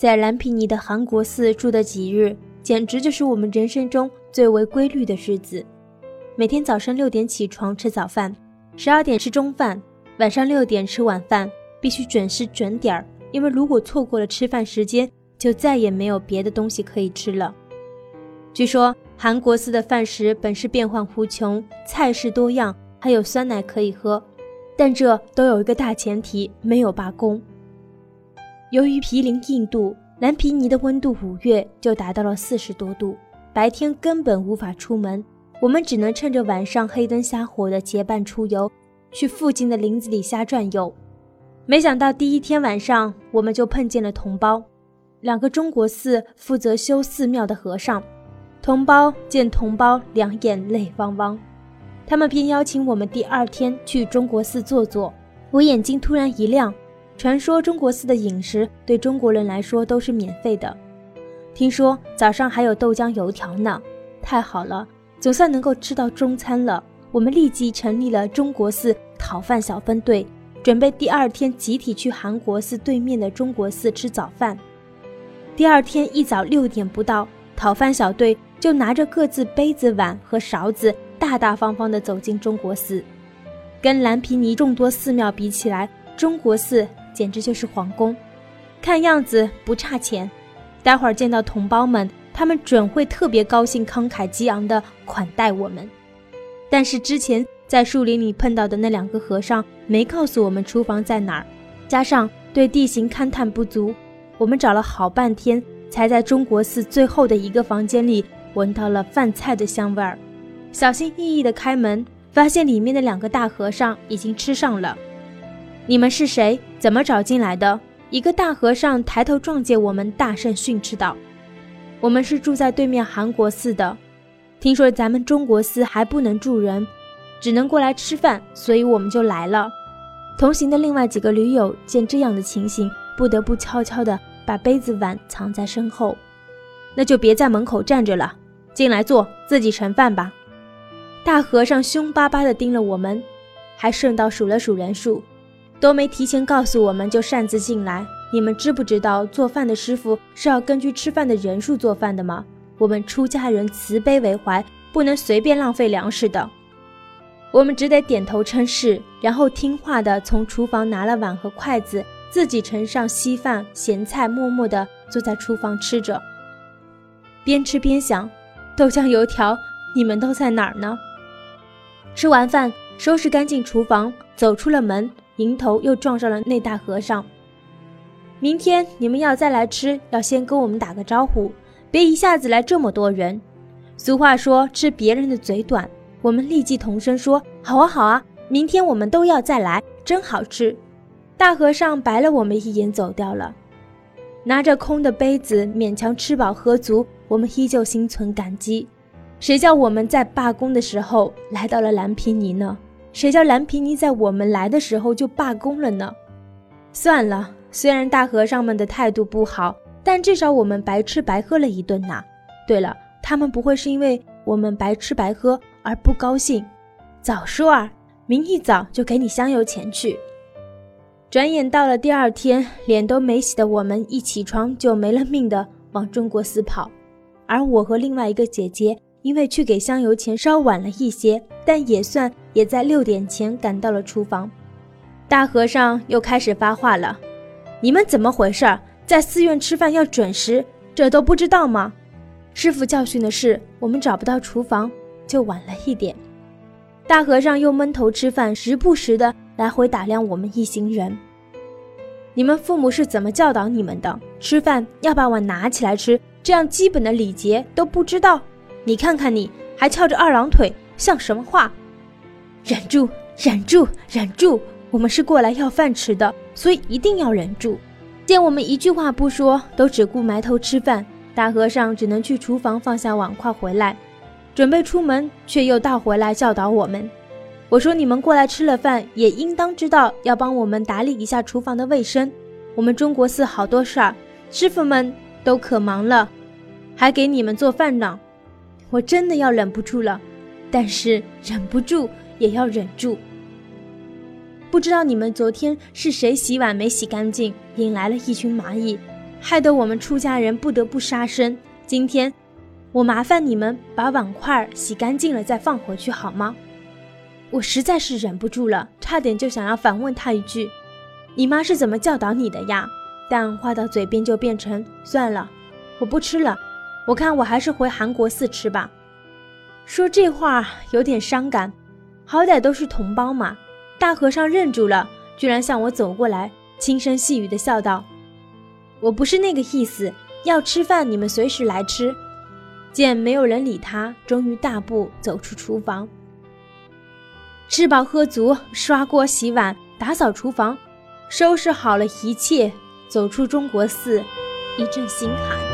在蓝皮尼的韩国寺住的几日，简直就是我们人生中最为规律的日子。每天早上六点起床吃早饭，十二点吃中饭，晚上六点吃晚饭，必须准时准点儿，因为如果错过了吃饭时间，就再也没有别的东西可以吃了。据说韩国寺的饭食本是变幻无穷，菜式多样，还有酸奶可以喝，但这都有一个大前提：没有罢工。由于毗邻印度，蓝皮尼的温度五月就达到了四十多度，白天根本无法出门，我们只能趁着晚上黑灯瞎火的结伴出游，去附近的林子里瞎转悠。没想到第一天晚上，我们就碰见了同胞，两个中国寺负责修寺庙的和尚。同胞见同胞，两眼泪汪汪，他们便邀请我们第二天去中国寺坐坐。我眼睛突然一亮。传说中国寺的饮食对中国人来说都是免费的，听说早上还有豆浆油条呢，太好了，总算能够吃到中餐了。我们立即成立了中国寺讨饭小分队，准备第二天集体去韩国寺对面的中国寺吃早饭。第二天一早六点不到，讨饭小队就拿着各自杯子、碗和勺子，大大方方地走进中国寺。跟蓝皮尼众多寺庙比起来，中国寺。简直就是皇宫，看样子不差钱。待会儿见到同胞们，他们准会特别高兴、慷慨激昂地款待我们。但是之前在树林里碰到的那两个和尚没告诉我们厨房在哪儿，加上对地形勘探不足，我们找了好半天，才在中国寺最后的一个房间里闻到了饭菜的香味儿。小心翼翼地开门，发现里面的两个大和尚已经吃上了。你们是谁？怎么找进来的？一个大和尚抬头撞见我们，大声训斥道：“我们是住在对面韩国寺的，听说咱们中国寺还不能住人，只能过来吃饭，所以我们就来了。”同行的另外几个驴友见这样的情形，不得不悄悄地把杯子碗藏在身后。那就别在门口站着了，进来坐，自己盛饭吧。大和尚凶巴巴地盯了我们，还顺道数了数人数。都没提前告诉我们就擅自进来，你们知不知道做饭的师傅是要根据吃饭的人数做饭的吗？我们出家人慈悲为怀，不能随便浪费粮食的。我们只得点头称是，然后听话的从厨房拿了碗和筷子，自己盛上稀饭咸菜，默默的坐在厨房吃着，边吃边想：豆浆油条，你们都在哪儿呢？吃完饭，收拾干净厨房，走出了门。迎头又撞上了那大和尚。明天你们要再来吃，要先跟我们打个招呼，别一下子来这么多人。俗话说吃别人的嘴短，我们立即同声说好啊好啊，明天我们都要再来，真好吃。大和尚白了我们一眼，走掉了。拿着空的杯子，勉强吃饱喝足，我们依旧心存感激。谁叫我们在罢工的时候来到了蓝皮尼呢？谁叫蓝皮尼在我们来的时候就罢工了呢？算了，虽然大和尚们的态度不好，但至少我们白吃白喝了一顿呐。对了，他们不会是因为我们白吃白喝而不高兴？早说啊，明一早就给你香油钱去。转眼到了第二天，脸都没洗的我们一起床就没了命的往中国寺跑，而我和另外一个姐姐。因为去给香油钱稍晚了一些，但也算也在六点前赶到了厨房。大和尚又开始发话了：“你们怎么回事？在寺院吃饭要准时，这都不知道吗？”师傅教训的是，我们找不到厨房，就晚了一点。大和尚又闷头吃饭，时不时的来回打量我们一行人：“你们父母是怎么教导你们的？吃饭要把碗拿起来吃，这样基本的礼节都不知道？”你看看，你还翘着二郎腿，像什么话？忍住，忍住，忍住！我们是过来要饭吃的，所以一定要忍住。见我们一句话不说，都只顾埋头吃饭，大和尚只能去厨房放下碗筷回来，准备出门，却又倒回来教导我们。我说：“你们过来吃了饭，也应当知道要帮我们打理一下厨房的卫生。我们中国寺好多事儿，师傅们都可忙了，还给你们做饭呢。”我真的要忍不住了，但是忍不住也要忍住。不知道你们昨天是谁洗碗没洗干净，引来了一群蚂蚁。害得我们出家人不得不杀生。今天，我麻烦你们把碗筷洗干净了再放回去好吗？我实在是忍不住了，差点就想要反问他一句：“你妈是怎么教导你的呀？”但话到嘴边就变成算了，我不吃了。我看我还是回韩国寺吃吧。说这话有点伤感，好歹都是同胞嘛。大和尚愣住了，居然向我走过来，轻声细语的笑道：“我不是那个意思，要吃饭你们随时来吃。”见没有人理他，终于大步走出厨房。吃饱喝足，刷锅洗碗，打扫厨房，收拾好了一切，走出中国寺，一阵心寒。